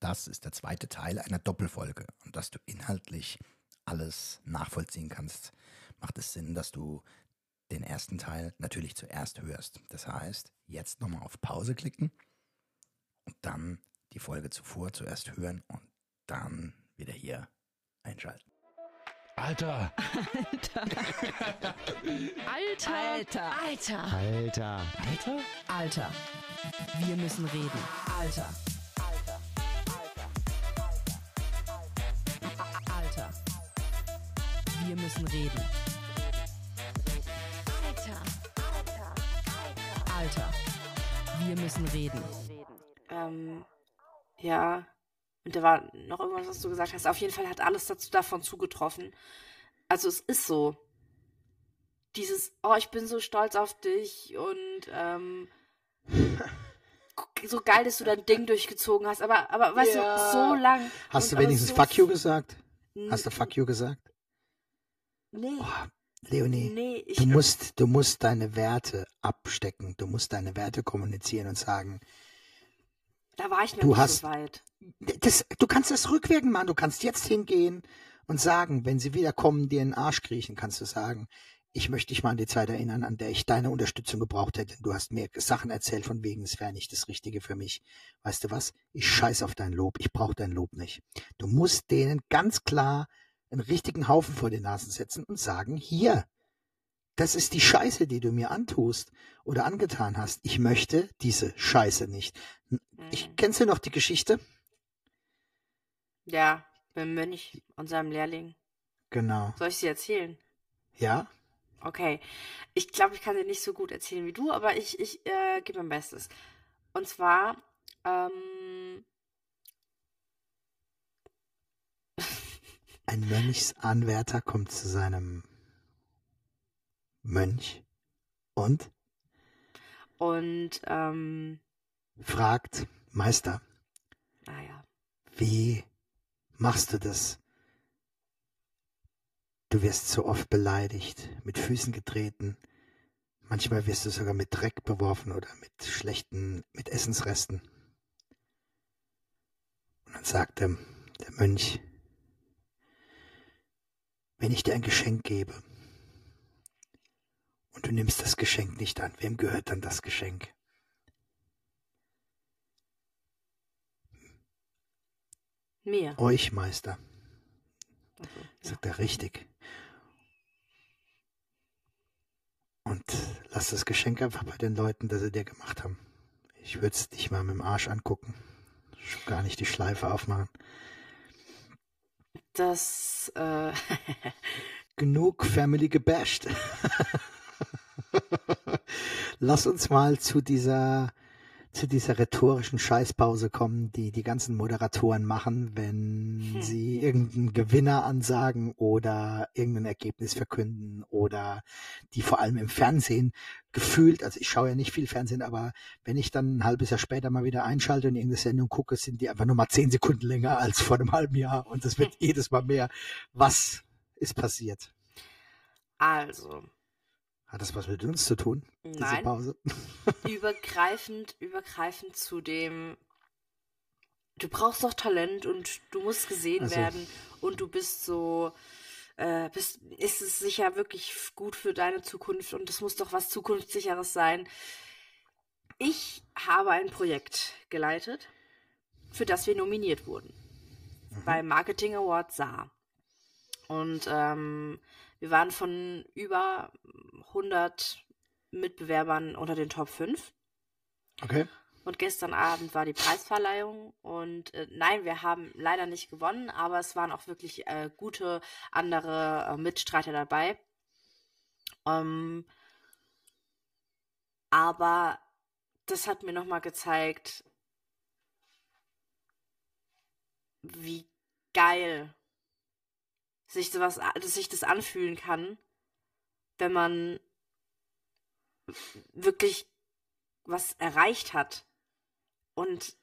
das ist der zweite Teil einer Doppelfolge und dass du inhaltlich alles nachvollziehen kannst, macht es Sinn, dass du den ersten Teil natürlich zuerst hörst. Das heißt, jetzt nochmal auf Pause klicken und dann die Folge zuvor zuerst hören und dann wieder hier einschalten. Alter! Alter! Alter! Alter. Alter! Alter! Alter! Alter. Wir müssen reden. Alter. Wir müssen reden. Alter! Alter. Wir müssen reden. Ähm, ja. Und da war noch irgendwas, was du gesagt hast. Auf jeden Fall hat alles dazu davon zugetroffen. Also es ist so. Dieses, oh, ich bin so stolz auf dich und ähm, so geil, dass du dein Ding durchgezogen hast. Aber, aber weißt Ja. du, so lang. Hast du wenigstens so Fuck you gesagt? Hast du Fuck you gesagt? Nee. Oh, Leonie, nee, ich, du musst, du musst deine Werte abstecken. Du musst deine Werte kommunizieren und sagen, da war ich noch du nicht hast- so weit. das, du kannst das rückwirkend machen. Du kannst jetzt hingehen und sagen, wenn sie wieder kommen, dir in den Arsch kriechen, kannst du sagen, ich möchte dich mal an die Zeit erinnern, an der ich deine Unterstützung gebraucht hätte. Du hast mir Sachen erzählt von wegen, es wäre nicht das Richtige für mich. Weißt du was? Ich scheiß auf dein Lob. Ich brauche dein Lob nicht. Du musst denen ganz klar einen richtigen Haufen vor die Nasen setzen und sagen, hier, das ist die Scheiße, die du mir antust oder angetan hast. Ich möchte diese Scheiße nicht. Ich Mhm. kennst du noch die Geschichte? Ja, beim Mönch und seinem Lehrling. Genau. Soll ich sie erzählen? Ja? Okay. Ich glaube, ich kann sie nicht so gut erzählen wie du, aber ich, ich äh, gebe mein Bestes. Und zwar, ähm, Ein Mönchsanwärter kommt zu seinem Mönch und und, ähm, fragt, Meister, naja. wie machst du das? Du wirst so oft beleidigt, mit Füßen getreten. Manchmal wirst du sogar mit Dreck beworfen oder mit schlechten, mit Essensresten. Und dann sagt der, der Mönch, wenn ich dir ein Geschenk gebe und du nimmst das Geschenk nicht an, wem gehört dann das Geschenk? Mir. Euch, Meister, Also, ja. sagt er richtig. Und lass das Geschenk einfach bei den Leuten, das sie dir gemacht haben. Ich würde es dich mal mit dem Arsch angucken. Schon gar nicht die Schleife aufmachen. Das, äh, Genug Family gebasht. Lass uns mal zu dieser zu dieser rhetorischen Scheißpause kommen, die die ganzen Moderatoren machen, wenn Hm. sie irgendeinen Gewinner ansagen oder irgendein Ergebnis verkünden oder die vor allem im Fernsehen gefühlt, also ich schaue ja nicht viel Fernsehen, aber wenn ich dann ein halbes Jahr später mal wieder einschalte und irgendeine Sendung gucke, sind die einfach nur mal zehn Sekunden länger als vor einem halben Jahr und es wird jedes Mal mehr. Was ist passiert? also, Hat das was mit uns zu tun, diese nein. Pause? Übergreifend, übergreifend zu dem, du brauchst doch Talent und du musst gesehen Also- werden und du bist so, äh, bist, ist es sicher wirklich gut für deine Zukunft und es muss doch was Zukunftssicheres sein. Ich habe ein Projekt geleitet, für das wir nominiert wurden. Beim Marketing Award Saar. Und ähm, wir waren von über 100 Mitbewerbern unter den Top 5. Okay. Und gestern Abend war die Preisverleihung und äh, nein, wir haben leider nicht gewonnen, aber es waren auch wirklich äh, gute andere äh, Mitstreiter dabei. Ähm, aber das hat mir nochmal gezeigt, wie geil sich sowas, dass sich das anfühlen kann, wenn man wirklich was erreicht hat. Und,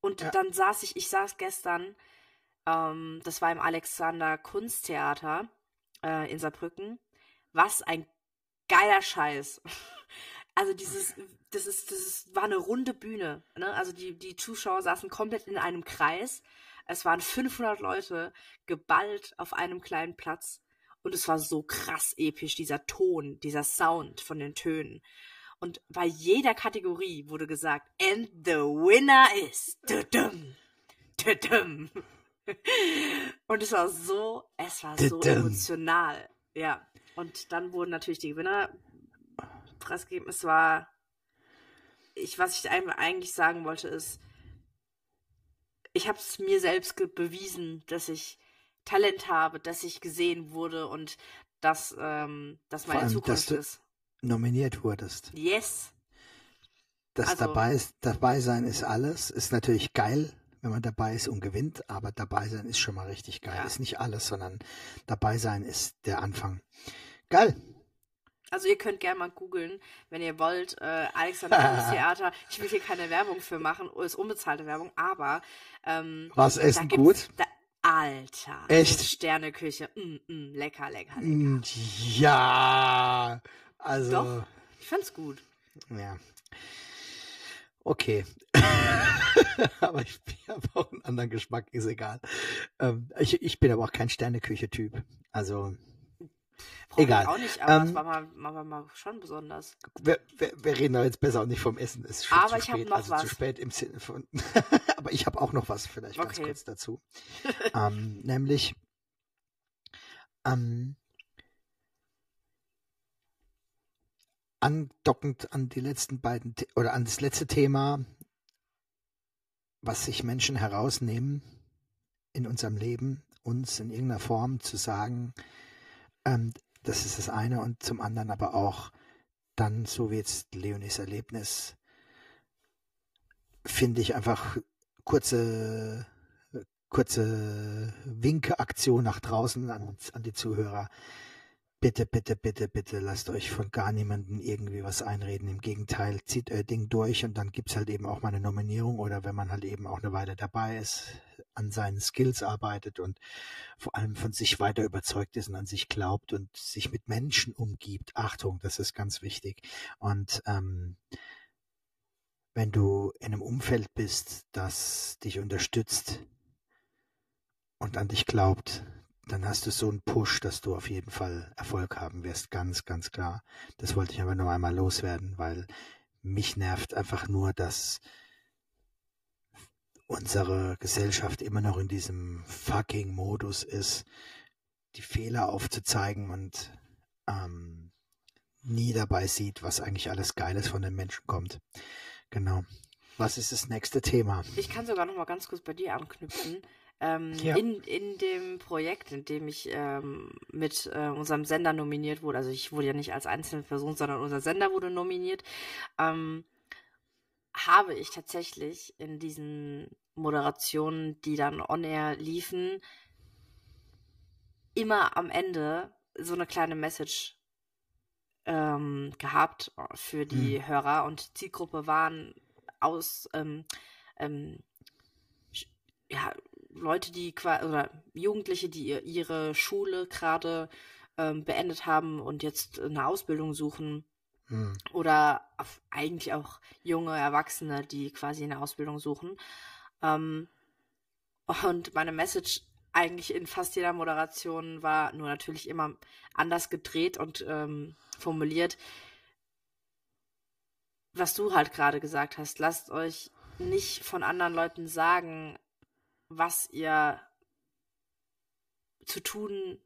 und Ja. dann saß ich, ich saß gestern, ähm, das war im Alexander Kunsttheater äh, in Saarbrücken. Was ein geiler Scheiß. also dieses, das ist, das ist, war eine runde Bühne. Ne? Also die, die Zuschauer saßen komplett in einem Kreis. Es waren 500 Leute geballt auf einem kleinen Platz. Und es war so krass episch, dieser Ton, dieser Sound von den Tönen. Und bei jeder Kategorie wurde gesagt, and the winner is tudum, tudum. Und es war so, es war so emotional. Ja. Und dann wurden natürlich die Gewinner preisgegeben. Es war, ich, was ich eigentlich sagen wollte, ist, ich habe es mir selbst bewiesen, dass ich Talent habe, dass ich gesehen wurde und dass ähm, das meine allem, Zukunft dass du- ist. Nominiert wurdest. Yes. Das Also- dabei, ist, dabei sein ist alles. Ist natürlich geil, wenn man dabei ist und gewinnt, aber dabei sein ist schon mal richtig geil. Ja. Ist nicht alles, sondern dabei sein ist der Anfang. Geil. Also ihr könnt gerne mal googeln, wenn ihr wollt, äh, Alexander Theater. Ich will hier keine Werbung für machen, ist unbezahlte Werbung, aber ähm, Was essen gut? Da, Alter. Echt? So Sterneküche. Mm, mm, lecker, lecker, lecker. Mm, Ja. Also. Doch. Ich fand's gut. Ja. Okay. aber ich, ich habe auch einen anderen Geschmack, ist egal. Ähm, ich, ich bin aber auch kein Sterneküche-Typ. Also, Brauch Egal. Auch nicht, aber es Ähm, war mal, mal, mal, schon besonders. wir, wir, wir reden doch jetzt besser auch nicht vom Essen. Es ist schon Aber zu ich hab spät, noch also was. zu spät im Sinne von. aber ich habe auch noch was vielleicht ganz Okay. kurz dazu. ähm, nämlich ähm, andockend an die letzten beiden The oder an das letzte Thema, was sich Menschen herausnehmen in unserem Leben, uns in irgendeiner Form zu sagen, ähm, das ist das eine und zum anderen aber auch dann, so wie jetzt Leonis Erlebnis, finde ich einfach kurze, kurze Winke-Aktion nach draußen an, an die Zuhörer. Bitte, bitte, bitte, bitte lasst euch von gar niemandem irgendwie was einreden. Im Gegenteil, zieht euer Ding durch und dann gibt's halt eben auch mal eine Nominierung oder wenn man halt eben auch eine Weile dabei ist, an seinen Skills arbeitet und vor allem von sich weiter überzeugt ist und an sich glaubt und sich mit Menschen umgibt. Achtung, das ist ganz wichtig. Und ähm, wenn du in einem Umfeld bist, das dich unterstützt und an dich glaubt, dann hast du so einen Push, dass du auf jeden Fall Erfolg haben wirst. Ganz, ganz klar. Das wollte ich aber nur einmal loswerden, weil mich nervt einfach nur, dass unsere Gesellschaft immer noch in diesem fucking Modus ist, die Fehler aufzuzeigen und ähm, nie dabei sieht, was eigentlich alles Geiles von den Menschen kommt. Genau. Was ist das nächste Thema? Ich kann sogar noch mal ganz kurz bei dir anknüpfen. Ähm, Ja. in, in dem Projekt, in dem ich ähm, mit äh, unserem Sender nominiert wurde, also ich wurde ja nicht als einzelne Person, sondern unser Sender wurde nominiert, ähm, habe ich tatsächlich in diesen Moderationen, die dann on air liefen, immer am Ende so eine kleine Message ähm, gehabt für die Hörer. Und Zielgruppe waren aus ähm, ähm, ja, Leute, die quasi oder Jugendliche, die ihr- ihre Schule gerade ähm, beendet haben und jetzt eine Ausbildung suchen Hm. oder eigentlich auch junge Erwachsene, die quasi eine Ausbildung suchen. Ähm, und meine Message eigentlich in fast jeder Moderation war nur natürlich immer anders gedreht und ähm, formuliert. Was du halt gerade gesagt hast, lasst euch nicht von anderen Leuten sagen, was ihr zu tun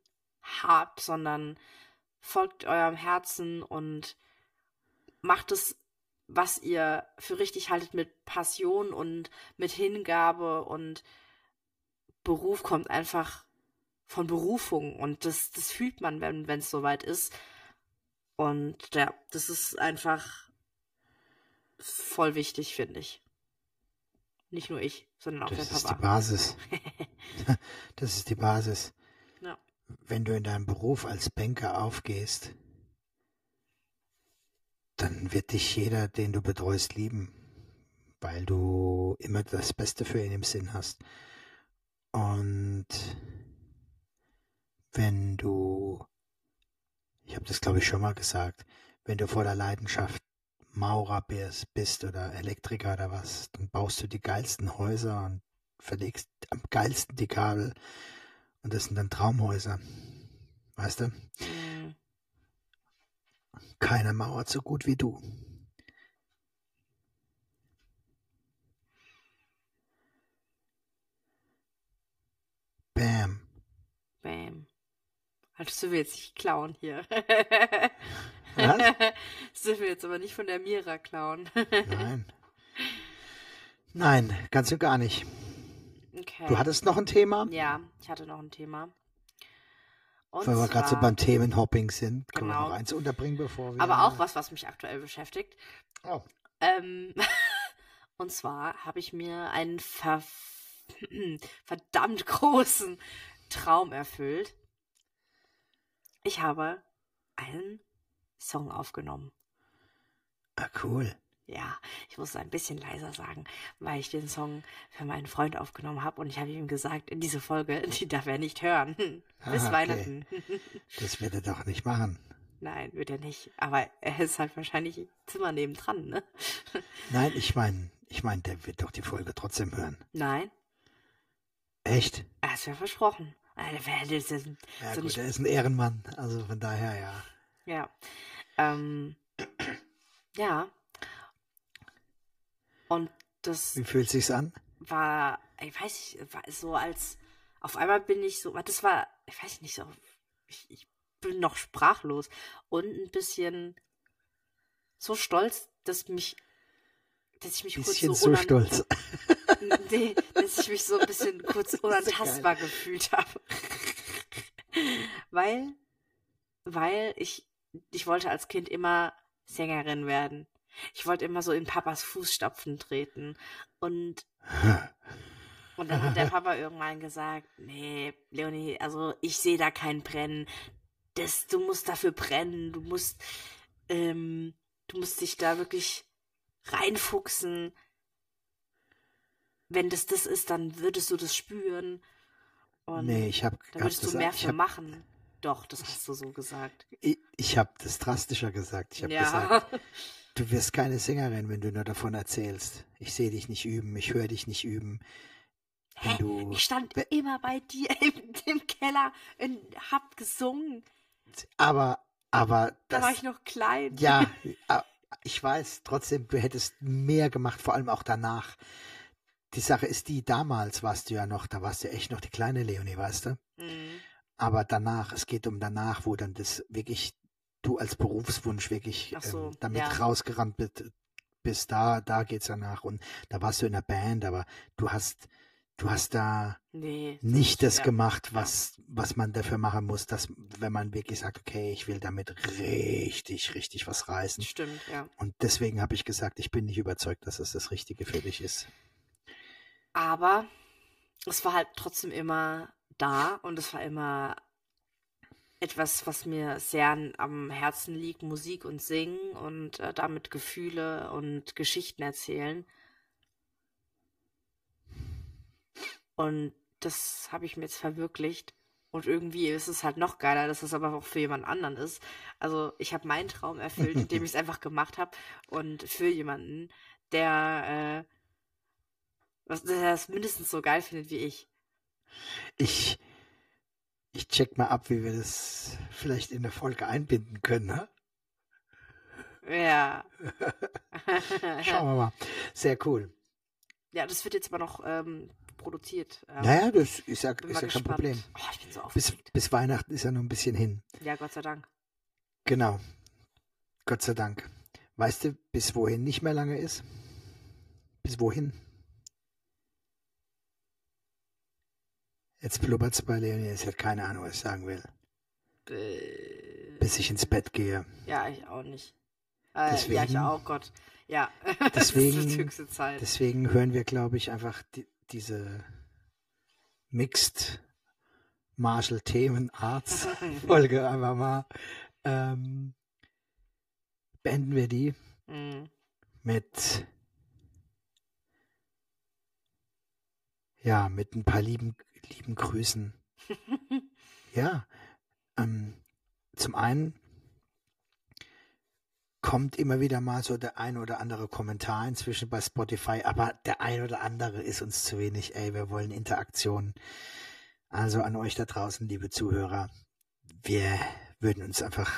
habt, sondern folgt eurem Herzen und macht es, was ihr für richtig haltet, mit Passion und mit Hingabe und Beruf kommt einfach von Berufung und das, das fühlt man, wenn es soweit ist. Und ja, das ist einfach voll wichtig, finde ich. Nicht nur ich, sondern auch Das der ist die Papa. Basis. das ist die Basis. Ja. Wenn du in deinem Beruf als Banker aufgehst, dann wird dich jeder, den du betreust, lieben, weil du immer das Beste für ihn im Sinn hast. Und wenn du, ich habe das glaube ich schon mal gesagt, wenn du voller Leidenschaft Maurer bist, oder Elektriker oder was, dann baust du die geilsten Häuser und verlegst am geilsten die Kabel und das sind dann Traumhäuser. Weißt du? Mhm. Keiner mauert so gut wie du. Bam. Bam. Also du willst nicht klauen hier. Was? Das dürfen wir jetzt aber nicht von der Mira klauen. Nein. Nein, ganz und gar nicht. Okay. Du hattest noch ein Thema? Ja, ich hatte noch ein Thema. Und Weil wir gerade so beim Themenhopping sind, können wir Genau. noch eins unterbringen, bevor wir. Aber auch was, was mich aktuell beschäftigt. Oh. Ähm, und zwar habe ich mir einen ver verdammt großen Traum erfüllt. Ich habe einen Song aufgenommen. Ah, cool. Ja, ich muss es ein bisschen leiser sagen, weil ich den Song für meinen Freund aufgenommen habe und ich habe ihm gesagt, in diese Folge, die darf er nicht hören. Bis Ah, okay. Weihnachten. Das wird er doch nicht machen. Nein, wird er nicht. Aber er ist halt wahrscheinlich im Zimmer nebendran, ne? Nein, ich meine, ich meine, der wird doch die Folge trotzdem hören. Nein, Echt? er hat ja versprochen. Das ist- Ja, so gut, er ist ein Ehrenmann. Also von daher, ja. Ja. Ähm, ja. Und das Wie fühlt sich's an? war, ich weiß nicht, war so als, auf einmal bin ich so, das war, ich weiß nicht so, ich, ich bin noch sprachlos und ein bisschen so stolz, dass mich, dass ich mich Bisschen kurz so so, stolz. nee, dass ich mich so ein bisschen kurz unantastbar gefühlt habe. weil, weil ich, ich wollte als Kind immer Sängerin werden. Ich wollte immer so in Papas Fußstapfen treten. Und, und dann hat der Papa irgendwann gesagt, nee, Leonie, also ich sehe da kein Brennen. Das, du musst dafür brennen. Du musst, ähm, du musst dich da wirklich reinfuchsen. Wenn das das ist, dann würdest du das spüren. Und nee, ich habe dann würdest du mehr für hab, machen. Doch, das hast du so gesagt. ich, ich hab das drastischer gesagt. Ich habe ja. gesagt, du wirst keine Sängerin, wenn du nur davon erzählst. Ich sehe dich nicht üben, ich höre dich nicht üben. Hä? du, Ich stand immer bei dir im, Keller und hab gesungen. aber, aber Da das, war ich noch klein. Ja, ich weiß, trotzdem, du hättest mehr gemacht, vor allem auch danach. Die Sache ist die, damals warst du ja noch, da warst du echt noch die kleine Leonie, weißt du? Mhm. Aber danach, es geht um danach, wo dann das wirklich, du als Berufswunsch wirklich Ach so, ähm, damit ja. rausgerannt bist, bis da, da geht's danach. Und da warst du in der Band, aber du hast, du hast da Nee. nicht das ja. gemacht, was, was man dafür machen muss, dass, wenn man wirklich sagt, okay, ich will damit richtig, richtig was reißen. Stimmt, ja. Und deswegen habe ich gesagt, ich bin nicht überzeugt, dass es das Richtige für dich ist. Aber es war halt trotzdem immer da und es war immer etwas, was mir sehr am Herzen liegt, Musik und Singen und äh, damit Gefühle und Geschichten erzählen. Und das habe ich mir jetzt verwirklicht. Und irgendwie ist es halt noch geiler, dass es aber auch für jemand anderen ist. Also ich habe meinen Traum erfüllt, indem ich es einfach gemacht habe. Und für jemanden, der, äh, was, der das mindestens so geil findet wie ich. Ich, ich check mal ab, wie wir das vielleicht in der Folge einbinden können. Ne? Ja. Schauen wir mal. Sehr cool. ja, das wird jetzt aber noch ähm, produziert. Ähm, Naja, das ist ja, ist ja kein gespannt. Problem. Oh, ich bin so Bis, bis Weihnachten ist ja noch ein bisschen hin. Ja, Gott sei Dank. Genau. Gott sei Dank. Weißt du, bis wohin nicht mehr lange ist? Bis wohin? Jetzt blubbert's bei Leonie. Sie hat keine Ahnung, was ich sagen will. Äh, Bis ich ins Bett gehe. ja, ich auch nicht. Äh, ja, ich Deswegen- auch, Gott. Ja, das ist Deswegen- die höchste Zeit. Deswegen hören wir, glaube ich, einfach die, diese Mixed Martial Themen Arts Folge einfach mal. Ähm, beenden wir die Mhm. mit ja, mit ein paar lieben, lieben Grüßen. ja, ähm, zum einen kommt immer wieder mal so der ein oder andere Kommentar inzwischen bei Spotify, aber der ein oder andere ist uns zu wenig. Ey, wir wollen Interaktion. Also an euch da draußen, liebe Zuhörer, wir würden uns einfach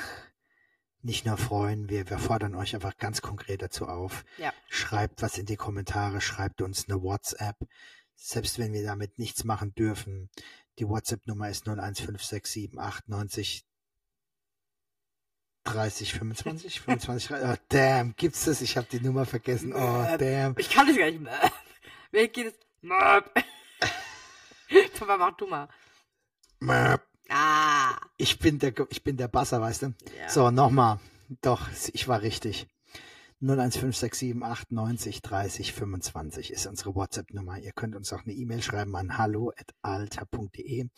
nicht nur freuen, wir, wir fordern euch einfach ganz konkret dazu auf. Ja. Schreibt was in die Kommentare, schreibt uns eine WhatsApp. Selbst wenn wir damit nichts machen dürfen. Die WhatsApp-Nummer ist 0156789 30, 25, 25, oh damn, gibt's das? Ich habe die Nummer vergessen. Oh damn. Ich kann das gar nicht mehr. Wer geht es? Möp. Papa, mach du mal. Möp. Ah. Ich bin der, ich bin der Basser, weißt du? Ja. So, nochmal. Doch, ich war richtig. 0156789 30 25 ist unsere WhatsApp-Nummer. Ihr könnt uns auch eine E-Mail schreiben an hallo@alter.de.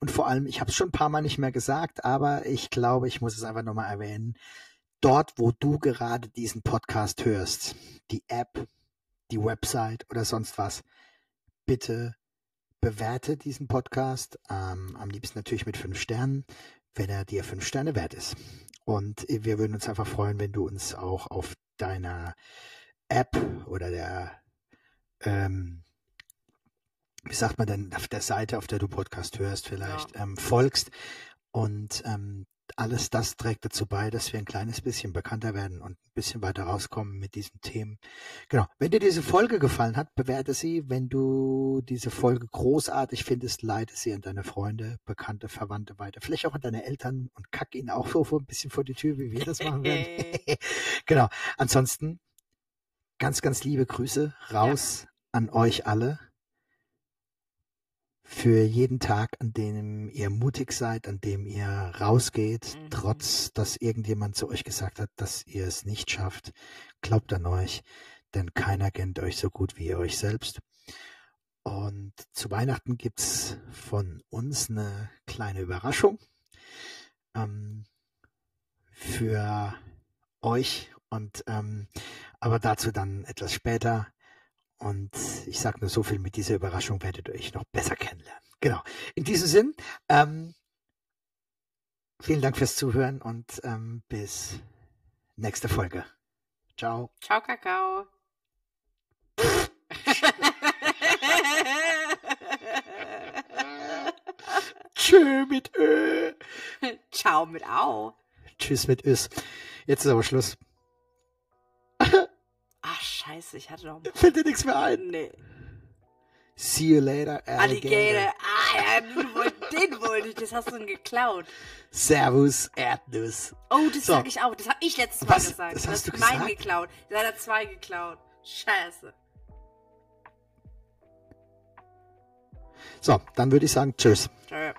Und vor allem, ich habe es schon ein paar Mal nicht mehr gesagt, aber ich glaube, ich muss es einfach nochmal erwähnen. Dort, wo du gerade diesen Podcast hörst, die App, die Website oder sonst was, bitte bewerte diesen Podcast. Ähm, am liebsten natürlich mit fünf Sternen, wenn er dir fünf Sterne wert ist. Und wir würden uns einfach freuen, wenn du uns auch auf deiner App oder der, ähm, wie sagt man denn, auf der Seite, auf der du Podcast hörst, vielleicht ähm, folgst. Und ähm, alles das trägt dazu bei, dass wir ein kleines bisschen bekannter werden und ein bisschen weiter rauskommen mit diesen Themen. Genau. Wenn dir diese Folge gefallen hat, bewerte sie. Wenn du diese Folge großartig findest, leite sie an deine Freunde, Bekannte, Verwandte weiter. Vielleicht auch an deine Eltern und kack ihnen auch so ein bisschen vor die Tür, wie wir das machen werden. genau. Ansonsten ganz, ganz liebe Grüße raus an euch alle für jeden Tag, an dem ihr mutig seid, an dem ihr rausgeht, Mhm. trotz dass irgendjemand zu euch gesagt hat, dass ihr es nicht schafft. Glaubt an euch, denn keiner kennt euch so gut wie ihr euch selbst. Und zu Weihnachten gibt's von uns eine kleine Überraschung ähm, für euch und ähm, aber dazu dann etwas später. Und ich sage nur so viel, mit dieser Überraschung werdet ihr euch noch besser kennenlernen. Genau. In diesem Sinn, ähm, vielen Dank fürs Zuhören und ähm, bis nächste Folge. Ciao. Ciao, Kakao. Tschö mit Ö. Ciao mit Au. Tschüss mit Ös. Jetzt ist aber Schluss. Scheiße, ich hatte noch. Fällt dir nichts mehr ein? Nee. See you later, Alligator. Alligator. Ah, ja, den wollte ich. Das hast du geklaut. Servus, Erdnuss. Oh, das So. sag ich auch. Das hab ich letztes Mal Was? gesagt. Das hast du mein gesagt? geklaut. Da hat er zwei geklaut. Scheiße. So, dann würde ich sagen, tschüss. Tschö.